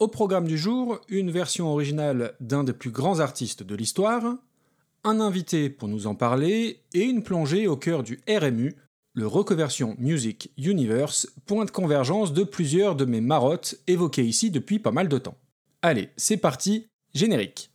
Au programme du jour, une version originale d'un des plus grands artistes de l'histoire, un invité pour nous en parler et une plongée au cœur du RMU, le Reconversion Music Universe, point de convergence de plusieurs de mes marottes évoquées ici depuis pas mal de temps. Allez, c'est parti, générique.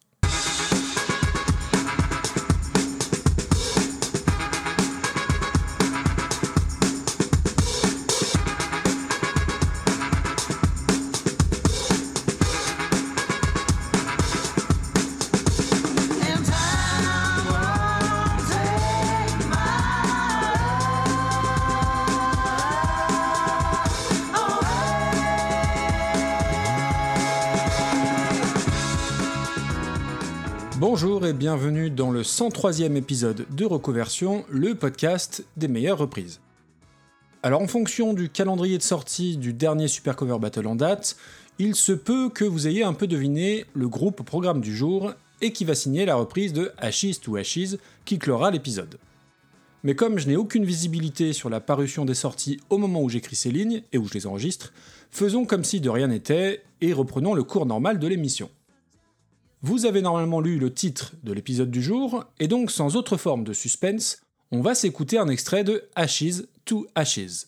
Bienvenue dans le 103e épisode de Reconversion, le podcast des meilleures reprises. Alors en fonction du calendrier de sortie du dernier Super Cover Battle en date, il se peut que vous ayez un peu deviné le groupe programme du jour et qui va signer la reprise de Ashes to Ashes qui clora l'épisode. Mais comme je n'ai aucune visibilité sur la parution des sorties au moment où j'écris ces lignes et où je les enregistre, faisons comme si de rien n'était et reprenons le cours normal de l'émission. Vous avez normalement lu le titre de l'épisode du jour, et donc sans autre forme de suspense, on va s'écouter un extrait de Ashes to Ashes.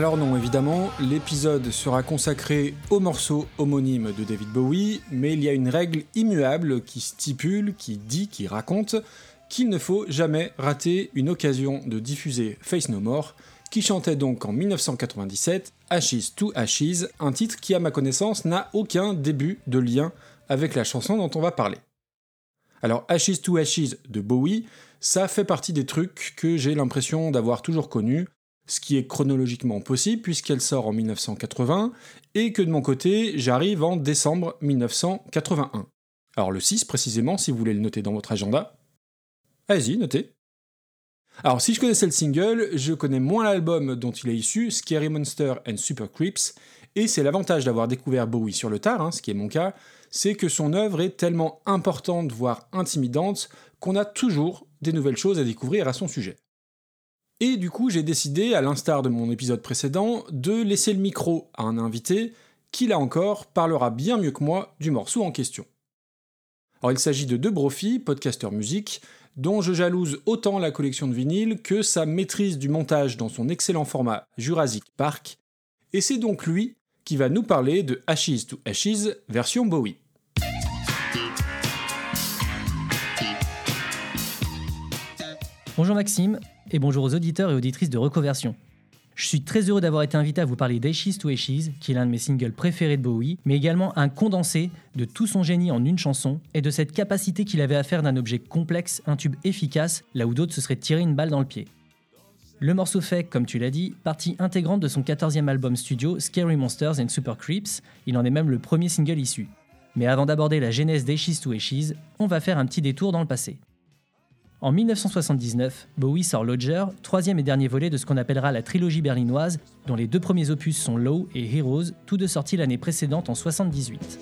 Alors non, évidemment, l'épisode sera consacré au morceau homonyme de David Bowie, mais il y a une règle immuable qui stipule, qui dit, qui raconte qu'il ne faut jamais rater une occasion de diffuser Face No More, qui chantait donc en 1997 Ashes to Ashes, un titre qui à ma connaissance n'a aucun début de lien avec la chanson dont on va parler. Alors Ashes to Ashes de Bowie, ça fait partie des trucs que j'ai l'impression d'avoir toujours connus, ce qui est chronologiquement possible puisqu'elle sort en 1980, et que de mon côté, j'arrive en décembre 1981. Alors le 6 précisément, si vous voulez le noter dans votre agenda. Allez-y, notez. Alors si je connaissais le single, je connais moins l'album dont il est issu, Scary Monster and Super Creeps, et c'est l'avantage d'avoir découvert Bowie sur le tard, hein, ce qui est mon cas, c'est que son œuvre est tellement importante, voire intimidante, qu'on a toujours des nouvelles choses à découvrir à son sujet. Et du coup, j'ai décidé, à l'instar de mon épisode précédent, de laisser le micro à un invité qui, là encore, parlera bien mieux que moi du morceau en question. Alors, il s'agit de deux Brophy, podcaster musique, dont je jalouse autant la collection de vinyles que sa maîtrise du montage dans son excellent format Jurassic Park, et c'est donc lui qui va nous parler de Ashes to Ashes version Bowie. Bonjour Maxime, et bonjour aux auditeurs et auditrices de Reconversion. Je suis très heureux d'avoir été invité à vous parler d'Ashes to Ashes, qui est l'un de mes singles préférés de Bowie, mais également un condensé de tout son génie en une chanson et de cette capacité qu'il avait à faire d'un objet complexe un tube efficace, là où d'autres se seraient tiré une balle dans le pied. Le morceau fait, comme tu l'as dit, partie intégrante de son 14e album studio Scary Monsters and Super Creeps, il en est même le premier single issu. Mais avant d'aborder la genèse d'Ashes to Ashes, on va faire un petit détour dans le passé. En 1979, Bowie sort Lodger, troisième et dernier volet de ce qu'on appellera la trilogie berlinoise, dont les deux premiers opus sont Low et Heroes, tous deux sortis l'année précédente en 78.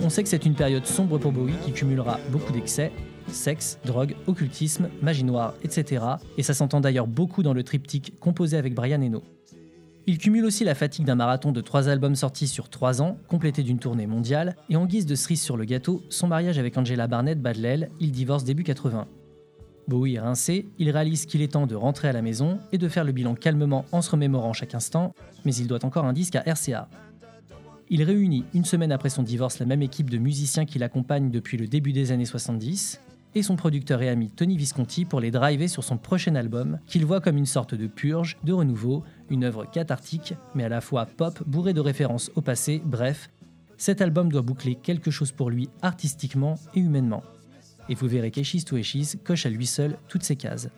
On sait que c'est une période sombre pour Bowie qui cumulera beaucoup d'excès, sexe, drogue, occultisme, magie noire, etc. Et ça s'entend d'ailleurs beaucoup dans le triptyque composé avec Brian Eno. Il cumule aussi la fatigue d'un marathon de trois albums sortis sur trois ans, complété d'une tournée mondiale, et en guise de cerise sur le gâteau, son mariage avec Angela Barnett bat l'aile, il divorce début 80. Bowie est rincé, il réalise qu'il est temps de rentrer à la maison et de faire le bilan calmement en se remémorant chaque instant, mais il doit encore un disque à RCA. Il réunit une semaine après son divorce la même équipe de musiciens qui l'accompagnent depuis le début des années 70, et son producteur et ami Tony Visconti pour les driver sur son prochain album, qu'il voit comme une sorte de purge, de renouveau, une œuvre cathartique, mais à la fois pop, bourrée de références au passé, bref, cet album doit boucler quelque chose pour lui artistiquement et humainement. Et vous verrez qu'Echis to Echis coche à lui seul toutes ces cases.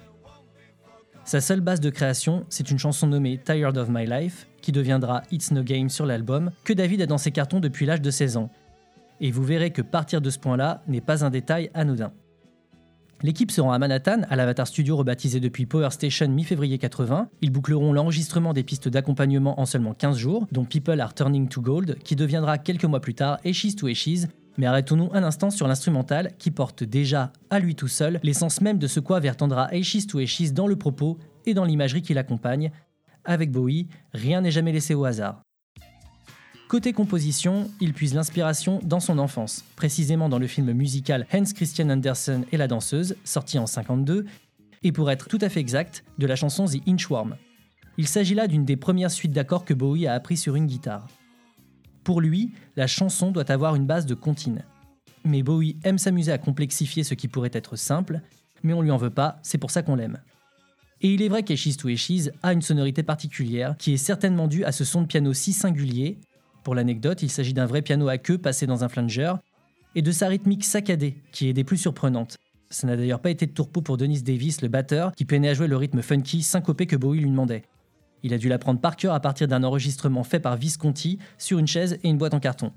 Sa seule base de création, c'est une chanson nommée Tired of My Life, qui deviendra It's No Game sur l'album, que David a dans ses cartons depuis l'âge de 16 ans. Et vous verrez que partir de ce point-là n'est pas un détail anodin. L'équipe se rend à Manhattan, à l'Avatar Studio rebaptisé depuis Power Station mi-février 80. Ils boucleront l'enregistrement des pistes d'accompagnement en seulement 15 jours, dont People Are Turning to Gold, qui deviendra quelques mois plus tard Ashes to Ashes. Mais arrêtons-nous un instant sur l'instrumental qui porte déjà, à lui tout seul, l'essence même de ce quoi vertendra Ashes to Ashes dans le propos et dans l'imagerie qui l'accompagne. Avec Bowie, rien n'est jamais laissé au hasard. Côté composition, il puise l'inspiration dans son enfance, précisément dans le film musical Hans Christian Andersen et la danseuse, sorti en 52, et pour être tout à fait exact, de la chanson The Inchworm. Il s'agit là d'une des premières suites d'accords que Bowie a appris sur une guitare. Pour lui, la chanson doit avoir une base de comptine. Mais Bowie aime s'amuser à complexifier ce qui pourrait être simple, mais on lui en veut pas, c'est pour ça qu'on l'aime. Et il est vrai qu'Eshiz to Eshiz a une sonorité particulière qui est certainement due à ce son de piano si singulier pour l'anecdote, il s'agit d'un vrai piano à queue passé dans un flanger, et de sa rythmique saccadée, qui est des plus surprenantes. Ça n'a d'ailleurs pas été de tourpeau pour Dennis Davis, le batteur, qui peinait à jouer le rythme funky syncopé que Bowie lui demandait. Il a dû l'apprendre par cœur à partir d'un enregistrement fait par Visconti sur une chaise et une boîte en carton.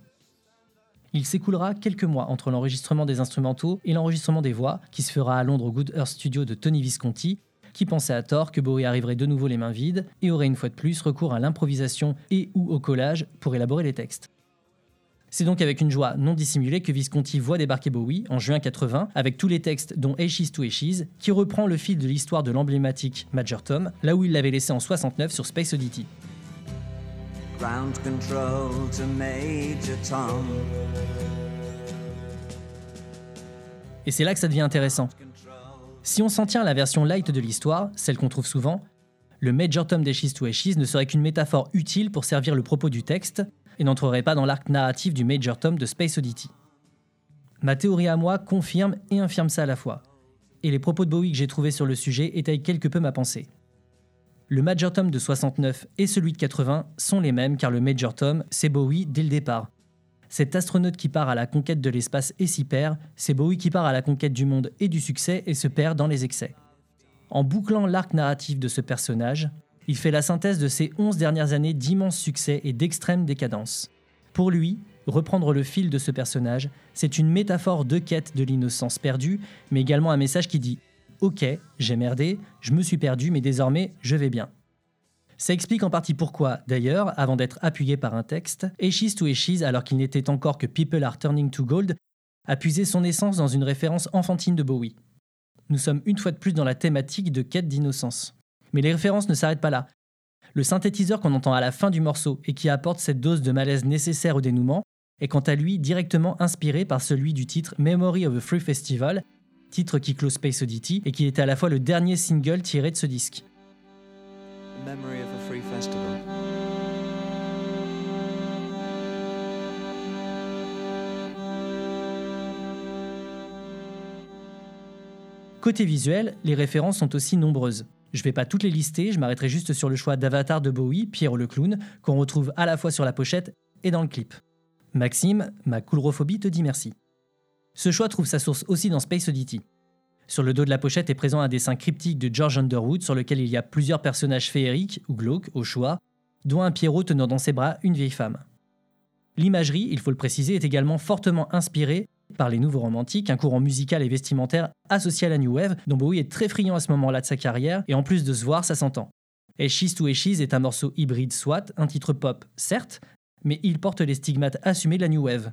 Il s'écoulera quelques mois entre l'enregistrement des instrumentaux et l'enregistrement des voix, qui se fera à Londres au Good Earth Studio de Tony Visconti, qui pensait à tort que Bowie arriverait de nouveau les mains vides et aurait une fois de plus recours à l'improvisation et ou au collage pour élaborer les textes. C'est donc avec une joie non dissimulée que Visconti voit débarquer Bowie en juin 80 avec tous les textes dont Ashes to Ashes qui reprend le fil de l'histoire de l'emblématique Major Tom là où il l'avait laissé en 69 sur Space Oddity. Et c'est là que ça devient intéressant. Si on s'en tient à la version light de l'histoire, celle qu'on trouve souvent, le Major Tom d'Ashes to Ashes ne serait qu'une métaphore utile pour servir le propos du texte et n'entrerait pas dans l'arc narratif du Major Tom de Space Oddity. Ma théorie à moi confirme et infirme ça à la fois, et les propos de Bowie que j'ai trouvés sur le sujet étayent quelque peu ma pensée. Le Major Tom de 69 et celui de 80 sont les mêmes car le Major Tom, c'est Bowie dès le départ, cet astronaute qui part à la conquête de l'espace et s'y perd, c'est Bowie qui part à la conquête du monde et du succès et se perd dans les excès. En bouclant l'arc narratif de ce personnage, il fait la synthèse de ses 11 dernières années d'immenses succès et d'extrême décadence. Pour lui, reprendre le fil de ce personnage, c'est une métaphore de quête de l'innocence perdue, mais également un message qui dit Ok, j'ai merdé, je me suis perdu, mais désormais je vais bien. Ça explique en partie pourquoi, d'ailleurs, avant d'être appuyé par un texte, Ashes to Ashes, alors qu'il n'était encore que People Are Turning to Gold, a puisé son essence dans une référence enfantine de Bowie. Nous sommes une fois de plus dans la thématique de quête d'innocence. Mais les références ne s'arrêtent pas là. Le synthétiseur qu'on entend à la fin du morceau et qui apporte cette dose de malaise nécessaire au dénouement est quant à lui directement inspiré par celui du titre Memory of a Free Festival, titre qui close Space Oddity et qui était à la fois le dernier single tiré de ce disque. Côté visuel, les références sont aussi nombreuses. Je ne vais pas toutes les lister, je m'arrêterai juste sur le choix d'Avatar de Bowie, Pierre le clown, qu'on retrouve à la fois sur la pochette et dans le clip. Maxime, ma coulrophobie te dit merci. Ce choix trouve sa source aussi dans Space Oddity. Sur le dos de la pochette est présent un dessin cryptique de George Underwood sur lequel il y a plusieurs personnages féeriques ou glauques au choix, dont un Pierrot tenant dans ses bras une vieille femme. L'imagerie, il faut le préciser, est également fortement inspirée par les nouveaux romantiques, un courant musical et vestimentaire associé à la New Wave, dont Bowie est très friand à ce moment-là de sa carrière, et en plus de se voir, ça s'entend. Ashes to Ashes est un morceau hybride soit, un titre pop, certes, mais il porte les stigmates assumés de la New Wave.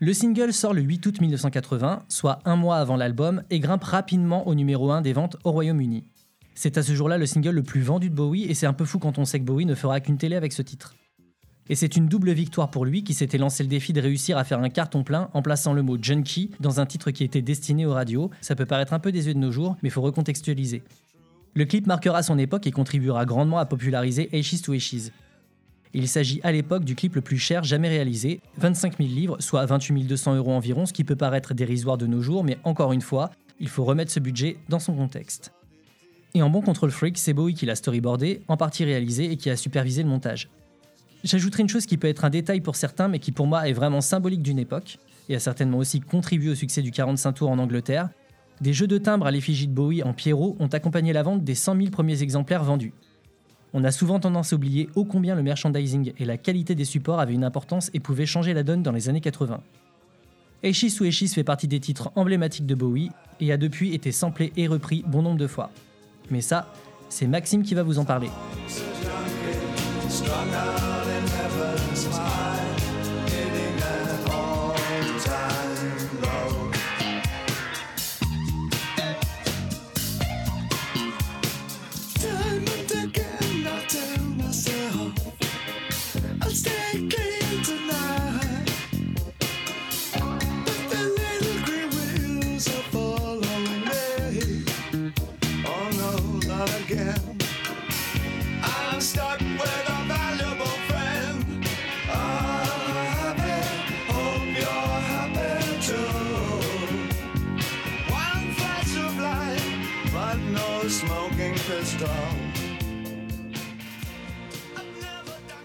Le single sort le 8 août 1980, soit un mois avant l'album, et grimpe rapidement au numéro 1 des ventes au Royaume-Uni. C'est à ce jour-là le single le plus vendu de Bowie, et c'est un peu fou quand on sait que Bowie ne fera qu'une télé avec ce titre. Et c'est une double victoire pour lui qui s'était lancé le défi de réussir à faire un carton plein en plaçant le mot junkie dans un titre qui était destiné aux radios. Ça peut paraître un peu désuet de nos jours, mais faut recontextualiser. Le clip marquera son époque et contribuera grandement à populariser Ashes to Ashes. Il s'agit à l'époque du clip le plus cher jamais réalisé, 25 000 livres, soit 28 200 euros environ, ce qui peut paraître dérisoire de nos jours, mais encore une fois, il faut remettre ce budget dans son contexte. Et en bon control freak, c'est Bowie qui l'a storyboardé, en partie réalisé et qui a supervisé le montage. J'ajouterai une chose qui peut être un détail pour certains, mais qui pour moi est vraiment symbolique d'une époque, et a certainement aussi contribué au succès du 45 tours en Angleterre, Des jeux de timbres à l'effigie de Bowie en Pierrot ont accompagné la vente des 100 000 premiers exemplaires vendus. On a souvent tendance à oublier ô combien le merchandising et la qualité des supports avaient une importance et pouvaient changer la donne dans les années 80. Eschis ou Eschis fait partie des titres emblématiques de Bowie et a depuis été samplé et repris bon nombre de fois. Mais ça, c'est Maxime qui va vous en parler.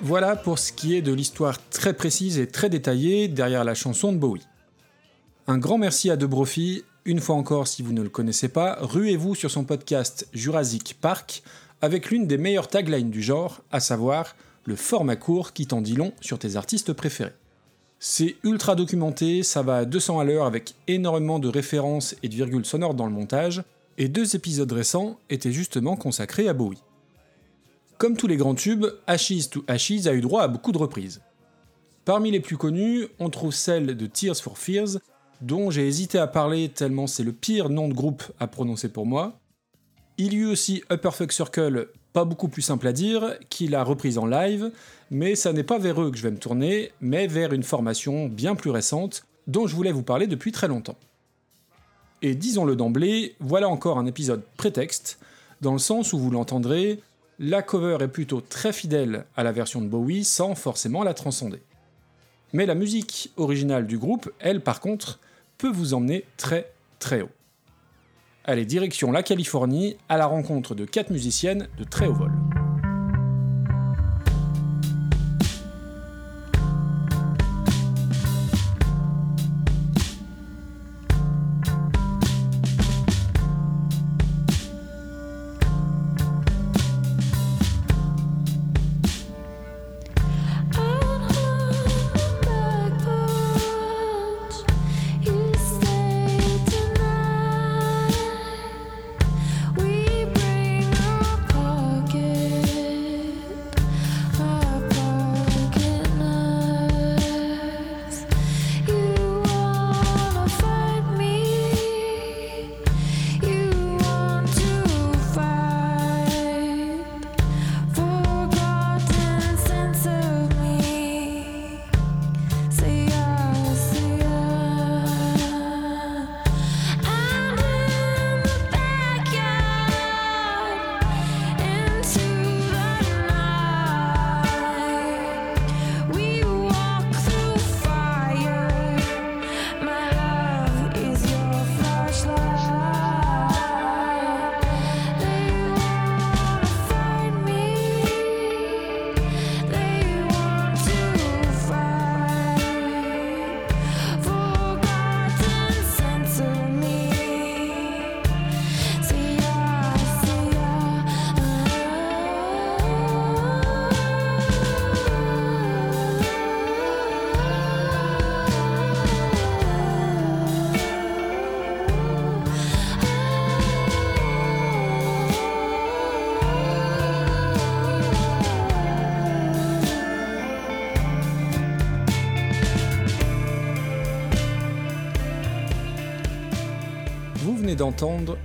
Voilà pour ce qui est de l'histoire très précise et très détaillée derrière la chanson de Bowie. Un grand merci à De Brophy. Une fois encore, si vous ne le connaissez pas, ruez-vous sur son podcast Jurassic Park avec l'une des meilleures taglines du genre, à savoir le format court qui t'en dit long sur tes artistes préférés. C'est ultra documenté, ça va à 200 à l'heure avec énormément de références et de virgules sonores dans le montage, et deux épisodes récents étaient justement consacrés à Bowie. Comme tous les grands tubes, Ashes to Ashes a eu droit à beaucoup de reprises. Parmi les plus connues, on trouve celle de Tears for Fears, dont j'ai hésité à parler tellement c'est le pire nom de groupe à prononcer pour moi. Il y eut aussi Upper Fuck Circle, pas beaucoup plus simple à dire, qu'il a reprise en live, mais ça n'est pas vers eux que je vais me tourner, mais vers une formation bien plus récente, dont je voulais vous parler depuis très longtemps. Et disons-le d'emblée, voilà encore un épisode prétexte, dans le sens où vous l'entendrez, la cover est plutôt très fidèle à la version de Bowie sans forcément la transcender. Mais la musique originale du groupe, elle par contre, peut vous emmener très très haut. Allez, direction la Californie à la rencontre de quatre musiciennes de très haut vol.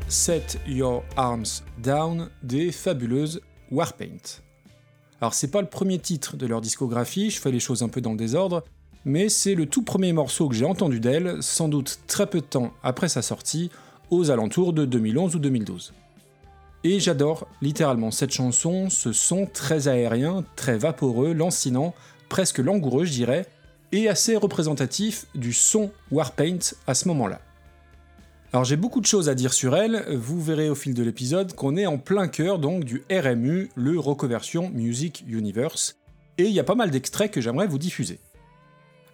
Set Your Arms Down des fabuleuses Warpaint. Alors c'est pas le premier titre de leur discographie, je fais les choses un peu dans le désordre, mais c'est le tout premier morceau que j'ai entendu d'elle, sans doute très peu de temps après sa sortie, aux alentours de 2011 ou 2012. Et j'adore littéralement cette chanson, ce son très aérien, très vaporeux, lancinant, presque langoureux je dirais, et assez représentatif du son Warpaint à ce moment-là. Alors j'ai beaucoup de choses à dire sur elle, vous verrez au fil de l'épisode qu'on est en plein cœur donc du RMU, le Reconversion Music Universe, et il y a pas mal d'extraits que j'aimerais vous diffuser.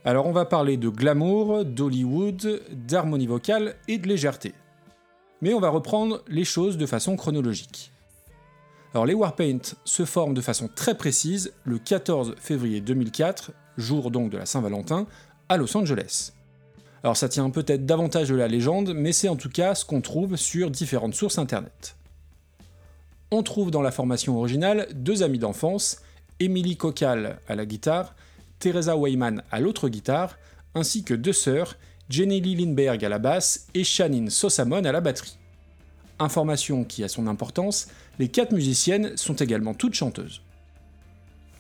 Alors on va parler de glamour, d'Hollywood, d'harmonie vocale et de légèreté. Mais on va reprendre les choses de façon chronologique. Alors les Warpaint se forment de façon très précise le 14 février 2004, jour donc de la Saint-Valentin, à Los Angeles. Alors ça tient peut-être davantage de la légende, mais c'est en tout cas ce qu'on trouve sur différentes sources internet. On trouve dans la formation originale deux amis d'enfance, Emily Cocal à la guitare, Teresa Weyman à l'autre guitare, ainsi que deux sœurs, Jenny Lindbergh à la basse et Shannon Sosamon à la batterie. Information qui a son importance, les quatre musiciennes sont également toutes chanteuses.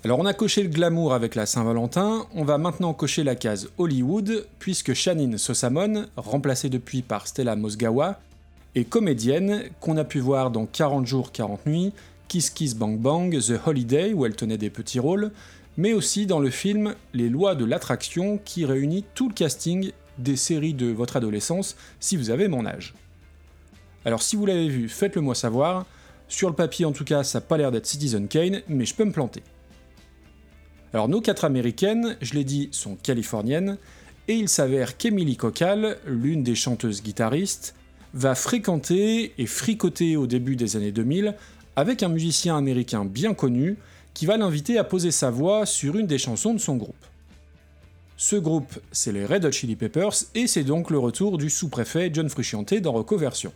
Alors on a coché le glamour avec la Saint-Valentin, on va maintenant cocher la case Hollywood, puisque Shannon Sosamon, remplacée depuis par Stella Mosgawa, est comédienne qu'on a pu voir dans 40 jours 40 nuits, Kiss Kiss Bang Bang, The Holiday où elle tenait des petits rôles, mais aussi dans le film Les lois de l'attraction qui réunit tout le casting des séries de votre adolescence si vous avez mon âge. Alors si vous l'avez vu, faites-le moi savoir. Sur le papier en tout cas, ça n'a pas l'air d'être Citizen Kane, mais je peux me planter. Alors nos quatre américaines, je l'ai dit, sont californiennes, et il s'avère qu'Emily Cocal, l'une des chanteuses guitaristes, va fréquenter et fricoter au début des années 2000 avec un musicien américain bien connu qui va l'inviter à poser sa voix sur une des chansons de son groupe. Ce groupe, c'est les Red Hot Chili Peppers, et c'est donc le retour du sous-préfet John Frusciante dans Recoversion.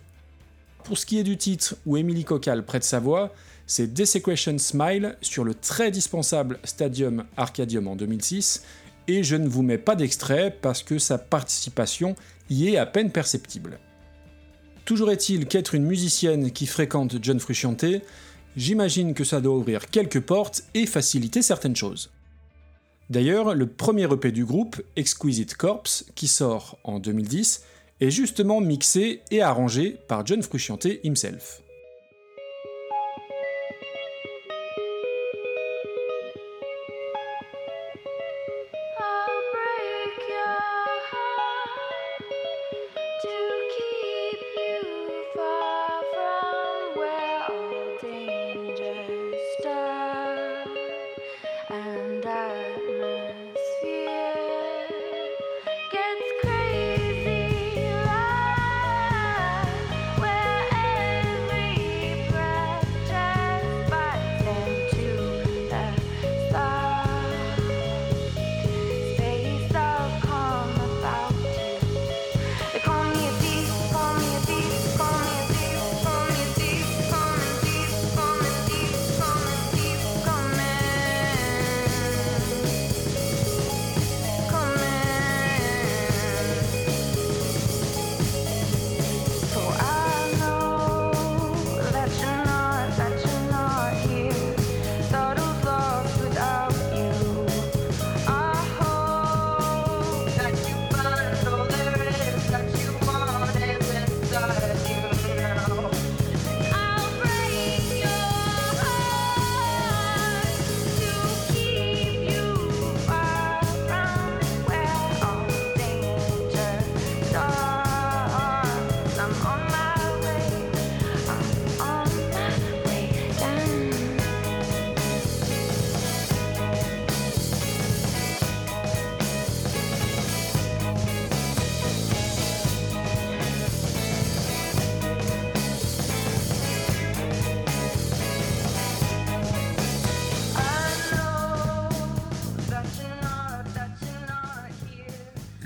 Pour ce qui est du titre où Emily Cocal prête sa voix, c'est Desecration Smile sur le très dispensable Stadium Arcadium en 2006, et je ne vous mets pas d'extrait parce que sa participation y est à peine perceptible. Toujours est-il qu'être une musicienne qui fréquente John Frusciante, j'imagine que ça doit ouvrir quelques portes et faciliter certaines choses. D'ailleurs, le premier EP du groupe, Exquisite Corpse, qui sort en 2010, est justement mixé et arrangé par John Frusciante himself.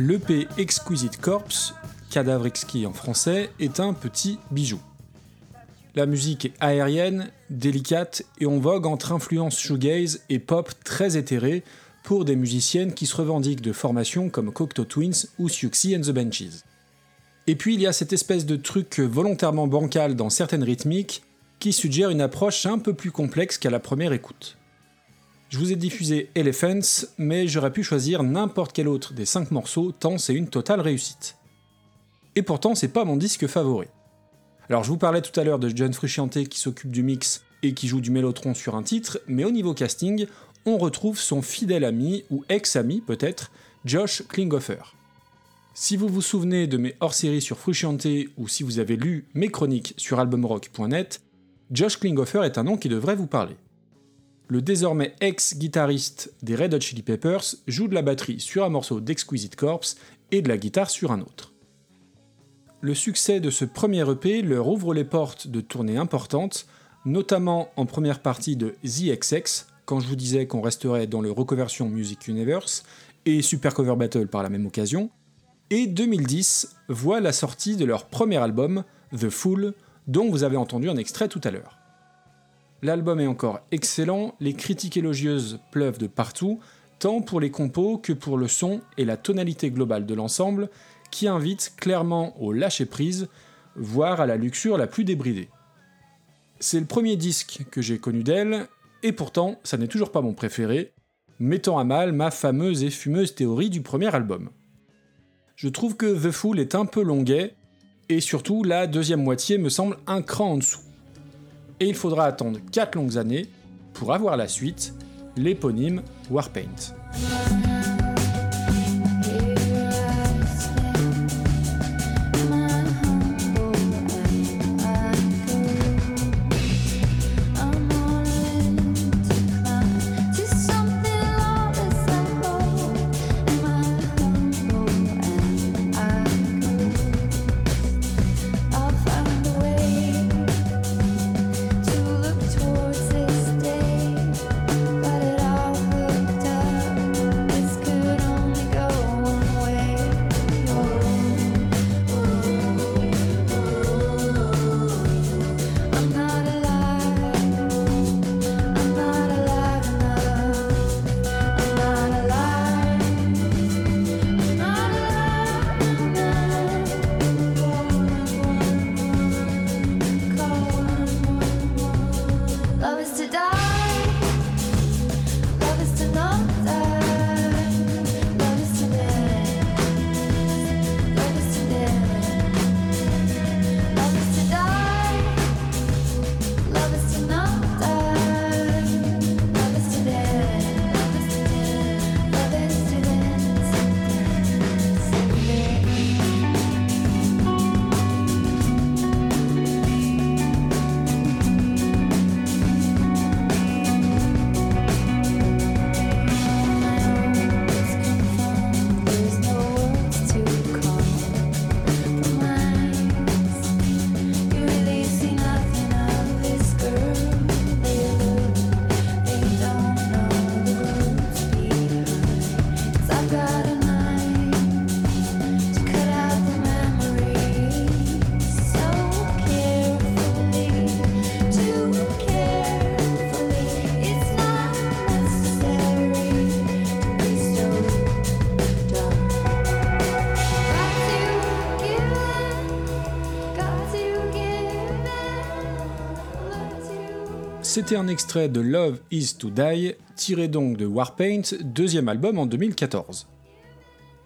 L'EP Exquisite Corpse, cadavre exquis en français, est un petit bijou. La musique est aérienne, délicate et on vogue entre influences shoegaze et pop très éthérées pour des musiciennes qui se revendiquent de formations comme Cocteau Twins ou Siouxsie and the Benches. Et puis il y a cette espèce de truc volontairement bancal dans certaines rythmiques qui suggère une approche un peu plus complexe qu'à la première écoute. Je vous ai diffusé Elephants, mais j'aurais pu choisir n'importe quel autre des 5 morceaux tant c'est une totale réussite. Et pourtant, c'est pas mon disque favori. Alors, je vous parlais tout à l'heure de John Frusciante qui s'occupe du mix et qui joue du mélotron sur un titre, mais au niveau casting, on retrouve son fidèle ami, ou ex-ami peut-être, Josh Klinghoffer. Si vous vous souvenez de mes hors-séries sur Frusciante ou si vous avez lu mes chroniques sur albumrock.net, Josh Klinghoffer est un nom qui devrait vous parler le désormais ex-guitariste des Red Hot Chili Peppers joue de la batterie sur un morceau d'Exquisite Corpse et de la guitare sur un autre. le succès de ce premier EP leur ouvre les portes de tournées importantes, notamment en première partie de The XX, quand je vous disais qu'on resterait dans le Reconversion Music Universe, et Super Cover Battle par la même occasion, et 2010 voit la sortie de leur premier album, The Fool, dont vous avez entendu un extrait tout à l'heure. L'album est encore excellent, les critiques élogieuses pleuvent de partout, tant pour les compos que pour le son et la tonalité globale de l'ensemble, qui invite clairement au lâcher-prise, voire à la luxure la plus débridée. C'est le premier disque que j'ai connu d'elle, et pourtant ça n'est toujours pas mon préféré, mettant à mal ma fameuse et fumeuse théorie du premier album. Je trouve que The Fool est un peu longuet, et surtout la deuxième moitié me semble un cran en dessous et il faudra attendre 4 longues années pour avoir la suite, l'éponyme Warpaint. C'était un extrait de Love Is to Die, tiré donc de Warpaint, deuxième album en 2014.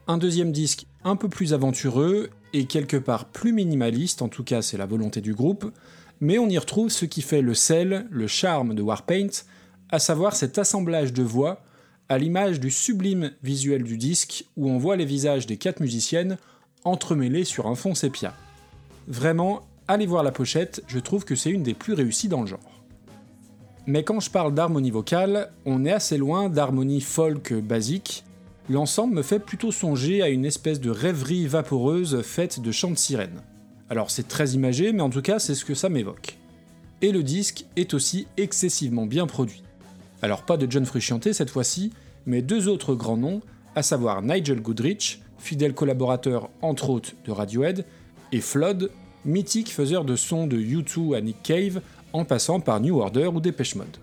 Un deuxième disque un peu plus aventureux et quelque part plus minimaliste, en tout cas c'est la volonté du groupe, mais on y retrouve ce qui fait le sel, le charme de Warpaint, à savoir cet assemblage de voix à l'image du sublime visuel du disque où on voit les visages des quatre musiciennes entremêlés sur un fond sépia. Vraiment, allez voir la pochette, je trouve que c'est une des plus réussies dans le genre. Mais quand je parle d'harmonie vocale, on est assez loin d'harmonie folk basique. L'ensemble me fait plutôt songer à une espèce de rêverie vaporeuse faite de chants de sirène. Alors c'est très imagé, mais en tout cas c'est ce que ça m'évoque. Et le disque est aussi excessivement bien produit. Alors pas de John Frusciante cette fois-ci, mais deux autres grands noms, à savoir Nigel Goodrich, fidèle collaborateur entre autres de Radiohead, et Flood, mythique faiseur de sons de U2 à Nick Cave en passant par New Order ou Dépêche Mode.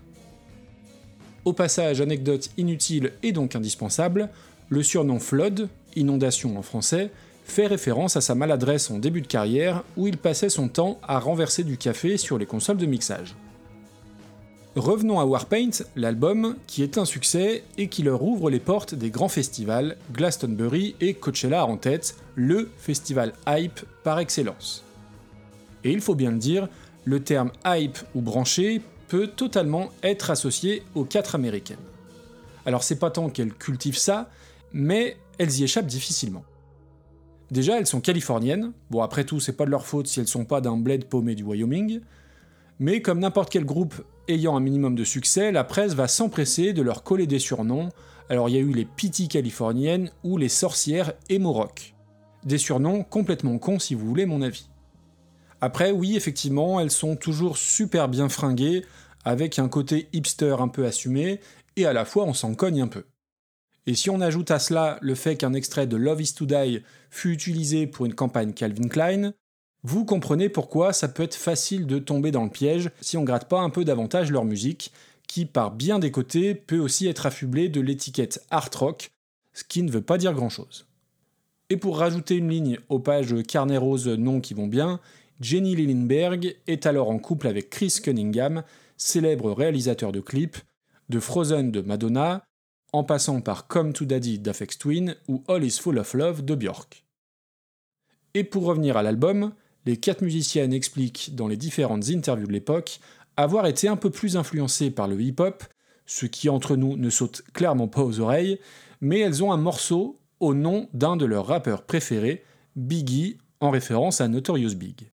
Au passage, anecdote inutile et donc indispensable, le surnom Flood, inondation en français, fait référence à sa maladresse en début de carrière où il passait son temps à renverser du café sur les consoles de mixage. Revenons à Warpaint, l'album, qui est un succès et qui leur ouvre les portes des grands festivals, Glastonbury et Coachella en tête, le festival hype par excellence. Et il faut bien le dire, le terme hype ou branché peut totalement être associé aux quatre américaines. Alors c'est pas tant qu'elles cultivent ça, mais elles y échappent difficilement. Déjà, elles sont californiennes, bon après tout c'est pas de leur faute si elles sont pas d'un bled paumé du Wyoming, mais comme n'importe quel groupe ayant un minimum de succès, la presse va s'empresser de leur coller des surnoms, alors il y a eu les Pity californiennes ou les sorcières emo rock. Des surnoms complètement cons si vous voulez mon avis. Après, oui, effectivement, elles sont toujours super bien fringuées, avec un côté hipster un peu assumé, et à la fois on s'en cogne un peu. Et si on ajoute à cela le fait qu'un extrait de Love is to Die fut utilisé pour une campagne Calvin Klein, vous comprenez pourquoi ça peut être facile de tomber dans le piège si on gratte pas un peu davantage leur musique, qui par bien des côtés peut aussi être affublée de l'étiquette art rock, ce qui ne veut pas dire grand chose. Et pour rajouter une ligne aux pages carnet rose non qui vont bien, Jenny Lillenberg est alors en couple avec Chris Cunningham, célèbre réalisateur de clips, de Frozen de Madonna, en passant par Come to Daddy d'Afex Twin ou All is Full of Love de Björk. Et pour revenir à l'album, les quatre musiciennes expliquent dans les différentes interviews de l'époque avoir été un peu plus influencées par le hip-hop, ce qui entre nous ne saute clairement pas aux oreilles, mais elles ont un morceau au nom d'un de leurs rappeurs préférés, Biggie, en référence à Notorious Big.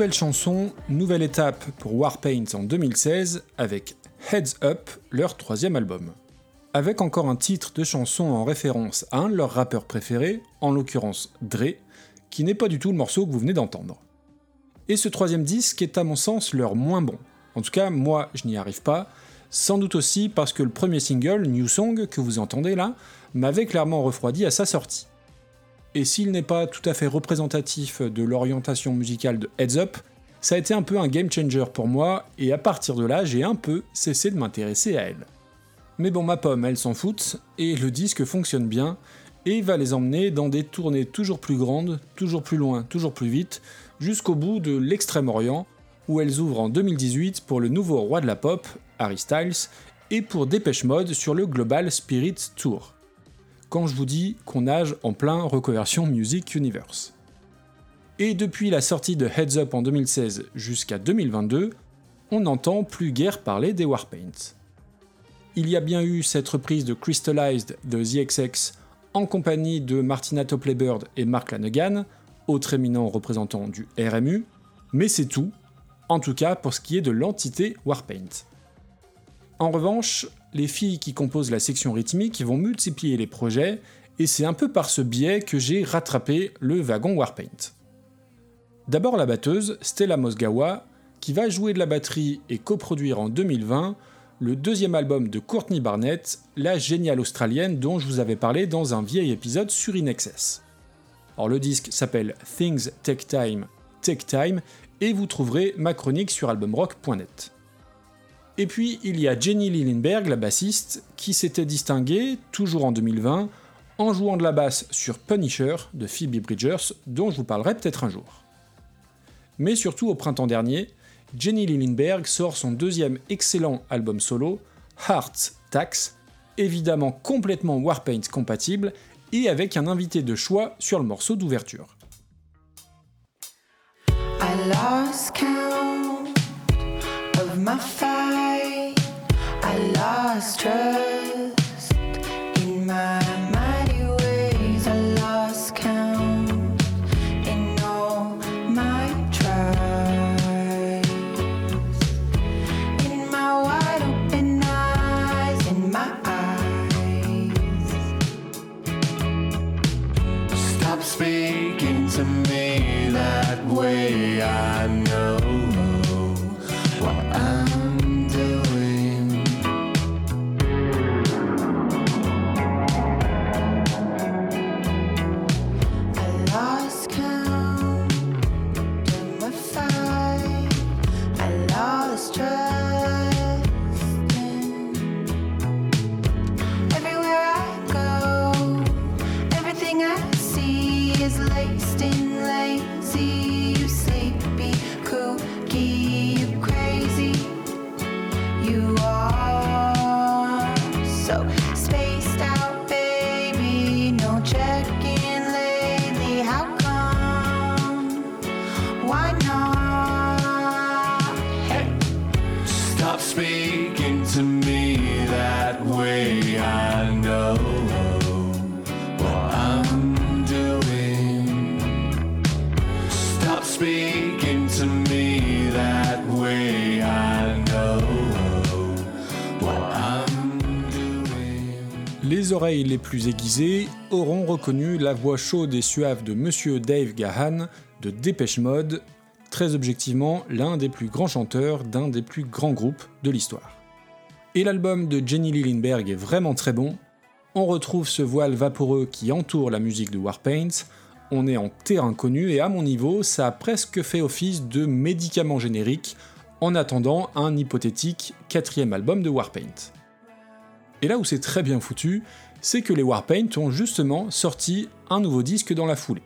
Nouvelle chanson, nouvelle étape pour Warpaint en 2016 avec Heads Up, leur troisième album. Avec encore un titre de chanson en référence à un de leurs rappeurs préférés, en l'occurrence Dre, qui n'est pas du tout le morceau que vous venez d'entendre. Et ce troisième disque est à mon sens leur moins bon. En tout cas, moi je n'y arrive pas, sans doute aussi parce que le premier single, New Song, que vous entendez là, m'avait clairement refroidi à sa sortie et s'il n'est pas tout à fait représentatif de l'orientation musicale de Heads Up, ça a été un peu un game changer pour moi, et à partir de là, j'ai un peu cessé de m'intéresser à elle. Mais bon, ma pomme, elle s'en fout, et le disque fonctionne bien, et va les emmener dans des tournées toujours plus grandes, toujours plus loin, toujours plus vite, jusqu'au bout de l'Extrême-Orient, où elles ouvrent en 2018 pour le nouveau roi de la pop, Harry Styles, et pour Dépêche Mode sur le Global Spirit Tour quand je vous dis qu'on nage en plein Reconversion Music Universe. Et depuis la sortie de Heads Up en 2016 jusqu'à 2022, on n'entend plus guère parler des Warpaint. Il y a bien eu cette reprise de Crystallized de The XX en compagnie de Martina Topley-Bird et Mark Lanegan, autres éminents représentants du RMU, mais c'est tout, en tout cas pour ce qui est de l'entité Warpaint. En revanche, les filles qui composent la section rythmique vont multiplier les projets, et c'est un peu par ce biais que j'ai rattrapé le wagon Warpaint. D'abord la batteuse, Stella Mosgawa, qui va jouer de la batterie et coproduire en 2020 le deuxième album de Courtney Barnett, la géniale australienne dont je vous avais parlé dans un vieil épisode sur Inexcess. Alors le disque s'appelle Things Take Time, Take Time, et vous trouverez ma chronique sur albumrock.net. Et puis il y a Jenny Lillenberg, la bassiste, qui s'était distinguée, toujours en 2020, en jouant de la basse sur Punisher de Phoebe Bridgers, dont je vous parlerai peut-être un jour. Mais surtout au printemps dernier, Jenny Lillenberg sort son deuxième excellent album solo, Heart Tax, évidemment complètement Warpaint compatible et avec un invité de choix sur le morceau d'ouverture. Lost trust les plus aiguisées auront reconnu la voix chaude et suave de Monsieur Dave Gahan de Dépêche Mode, très objectivement l'un des plus grands chanteurs d'un des plus grands groupes de l'histoire. Et l'album de Jenny Lee Lindbergh est vraiment très bon. On retrouve ce voile vaporeux qui entoure la musique de Warpaint. On est en terrain connu et à mon niveau, ça a presque fait office de médicament générique en attendant un hypothétique quatrième album de Warpaint. Et là où c'est très bien foutu, c'est que les Warpaint ont justement sorti un nouveau disque dans la foulée.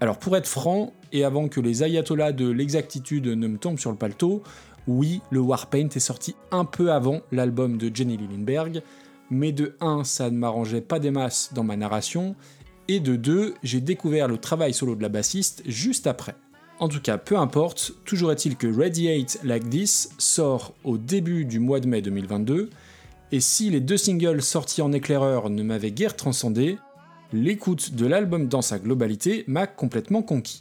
Alors pour être franc, et avant que les ayatollahs de l'exactitude ne me tombent sur le paletot, oui, le Warpaint est sorti un peu avant l'album de Jenny Lee Lindbergh, mais de 1, ça ne m'arrangeait pas des masses dans ma narration, et de 2, j'ai découvert le travail solo de la bassiste juste après. En tout cas, peu importe, toujours est-il que Radiate Like This sort au début du mois de mai 2022, et si les deux singles sortis en éclaireur ne m'avaient guère transcendé, l'écoute de l'album dans sa globalité m'a complètement conquis.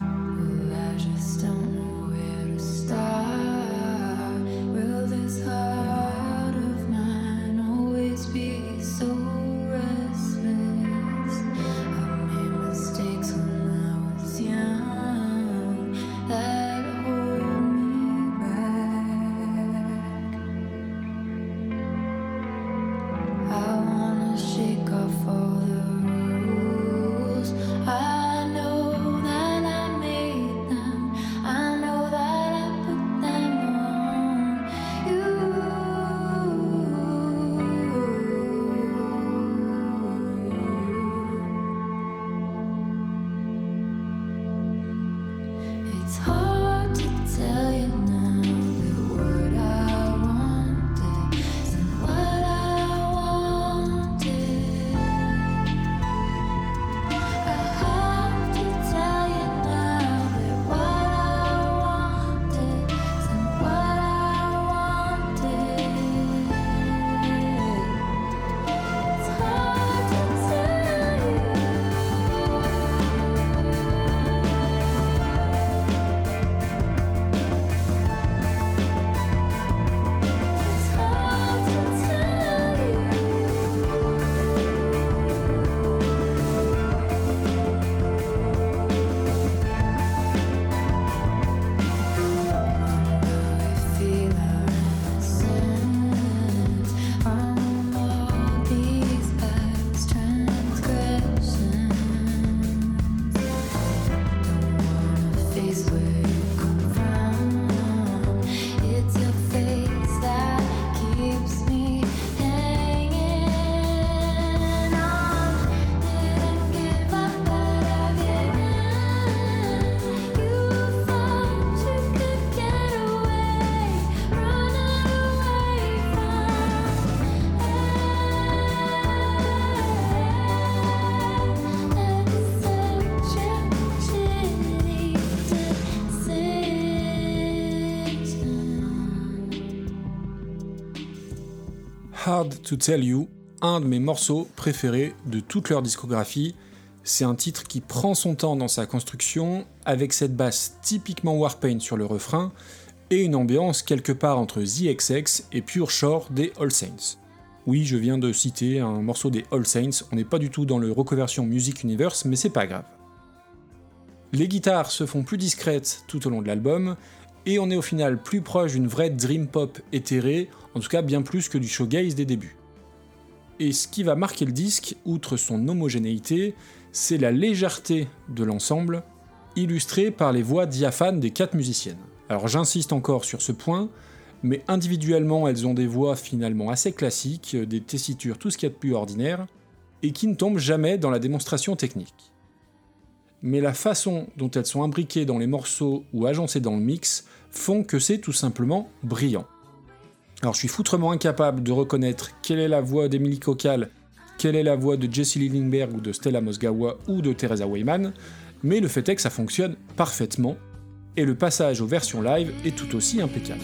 Hard to Tell You, un de mes morceaux préférés de toute leur discographie. C'est un titre qui prend son temps dans sa construction, avec cette basse typiquement Warpaint sur le refrain, et une ambiance quelque part entre The XX et Pure Shore des All Saints. Oui, je viens de citer un morceau des All Saints, on n'est pas du tout dans le reconversion Music Universe, mais c'est pas grave. Les guitares se font plus discrètes tout au long de l'album, et on est au final plus proche d'une vraie dream pop éthérée, en tout cas bien plus que du showgaze des débuts. Et ce qui va marquer le disque, outre son homogénéité, c'est la légèreté de l'ensemble, illustrée par les voix diaphanes des quatre musiciennes. Alors j'insiste encore sur ce point, mais individuellement elles ont des voix finalement assez classiques, des tessitures tout ce qu'il y a de plus ordinaire, et qui ne tombent jamais dans la démonstration technique. Mais la façon dont elles sont imbriquées dans les morceaux ou agencées dans le mix font que c'est tout simplement brillant. Alors je suis foutrement incapable de reconnaître quelle est la voix d'Emily Cocal, quelle est la voix de Jesse Lillingberg ou de Stella Mosgawa ou de Teresa Weyman, mais le fait est que ça fonctionne parfaitement, et le passage aux versions live est tout aussi impeccable.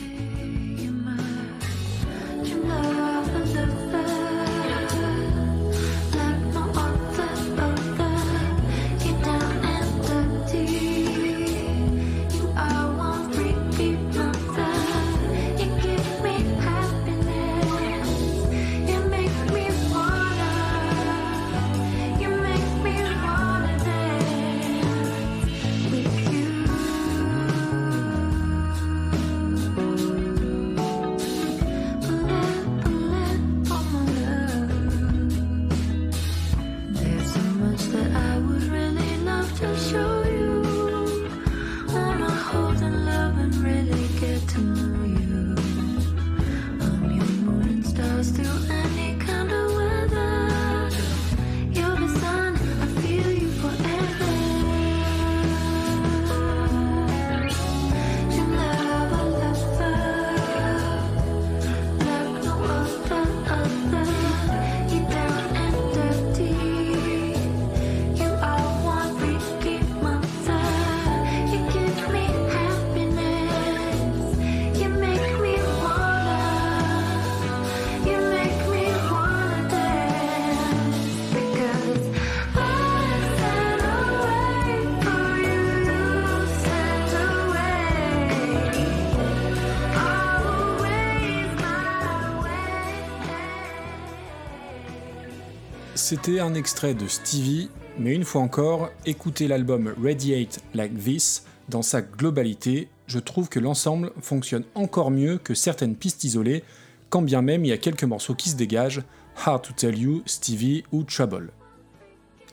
C'était un extrait de Stevie, mais une fois encore, écoutez l'album Radiate Like This dans sa globalité, je trouve que l'ensemble fonctionne encore mieux que certaines pistes isolées, quand bien même il y a quelques morceaux qui se dégagent, Hard to Tell You, Stevie ou Trouble.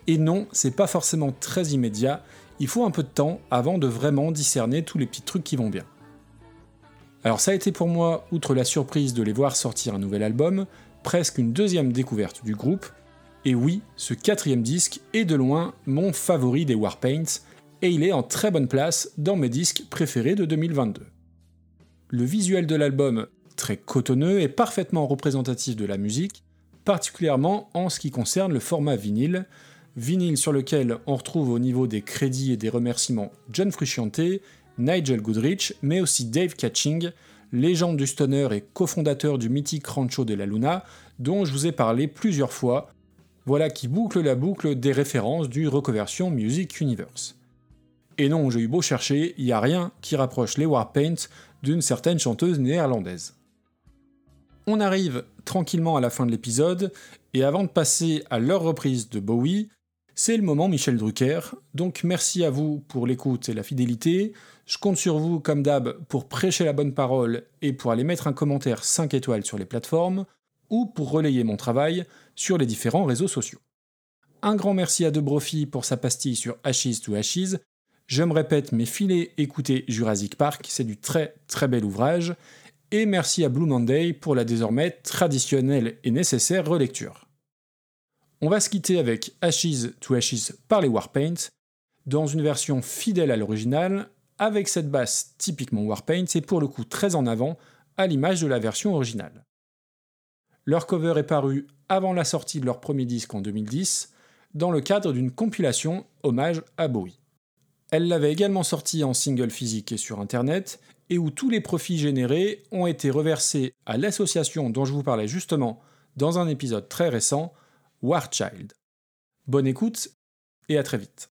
Et non, c'est pas forcément très immédiat, il faut un peu de temps avant de vraiment discerner tous les petits trucs qui vont bien. Alors ça a été pour moi, outre la surprise de les voir sortir un nouvel album, presque une deuxième découverte du groupe, et oui, ce quatrième disque est de loin mon favori des Warpaints, et il est en très bonne place dans mes disques préférés de 2022. Le visuel de l'album, très cotonneux, est parfaitement représentatif de la musique, particulièrement en ce qui concerne le format vinyle, vinyle sur lequel on retrouve au niveau des crédits et des remerciements John Frusciante, Nigel Goodrich, mais aussi Dave Catching, légende du stoner et cofondateur du mythique Rancho de la Luna, dont je vous ai parlé plusieurs fois, voilà qui boucle la boucle des références du Reconversion Music Universe. Et non, j'ai eu beau chercher, il n'y a rien qui rapproche les Warpaint d'une certaine chanteuse néerlandaise. On arrive tranquillement à la fin de l'épisode, et avant de passer à leur reprise de Bowie, c'est le moment Michel Drucker, donc merci à vous pour l'écoute et la fidélité, je compte sur vous comme d'hab pour prêcher la bonne parole et pour aller mettre un commentaire 5 étoiles sur les plateformes, ou pour relayer mon travail sur les différents réseaux sociaux. Un grand merci à De Brofi pour sa pastille sur Ashes to Ashes. Je me répète, mais filez écouter Jurassic Park, c'est du très très bel ouvrage. Et merci à Blue Monday pour la désormais traditionnelle et nécessaire relecture. On va se quitter avec Ashes to Ashes par les Warpaint, dans une version fidèle à l'original, avec cette basse typiquement Warpaint, c'est pour le coup très en avant, à l'image de la version originale. Leur cover est paru avant la sortie de leur premier disque en 2010, dans le cadre d'une compilation hommage à Bowie. Elle l'avait également sorti en single physique et sur internet, et où tous les profits générés ont été reversés à l'association dont je vous parlais justement dans un épisode très récent, War Child. Bonne écoute et à très vite.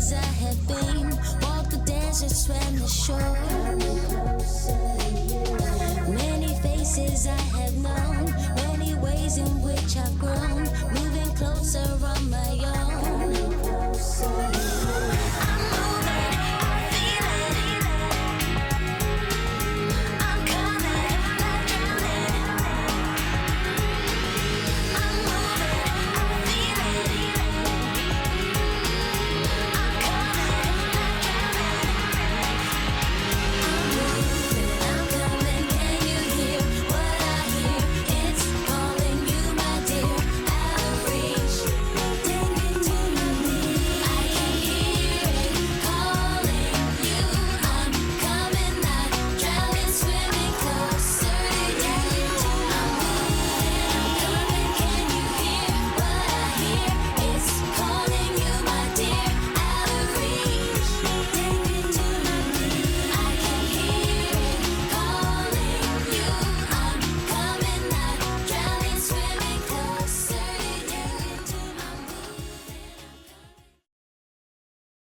places I have been, walked the desert, swam the shore.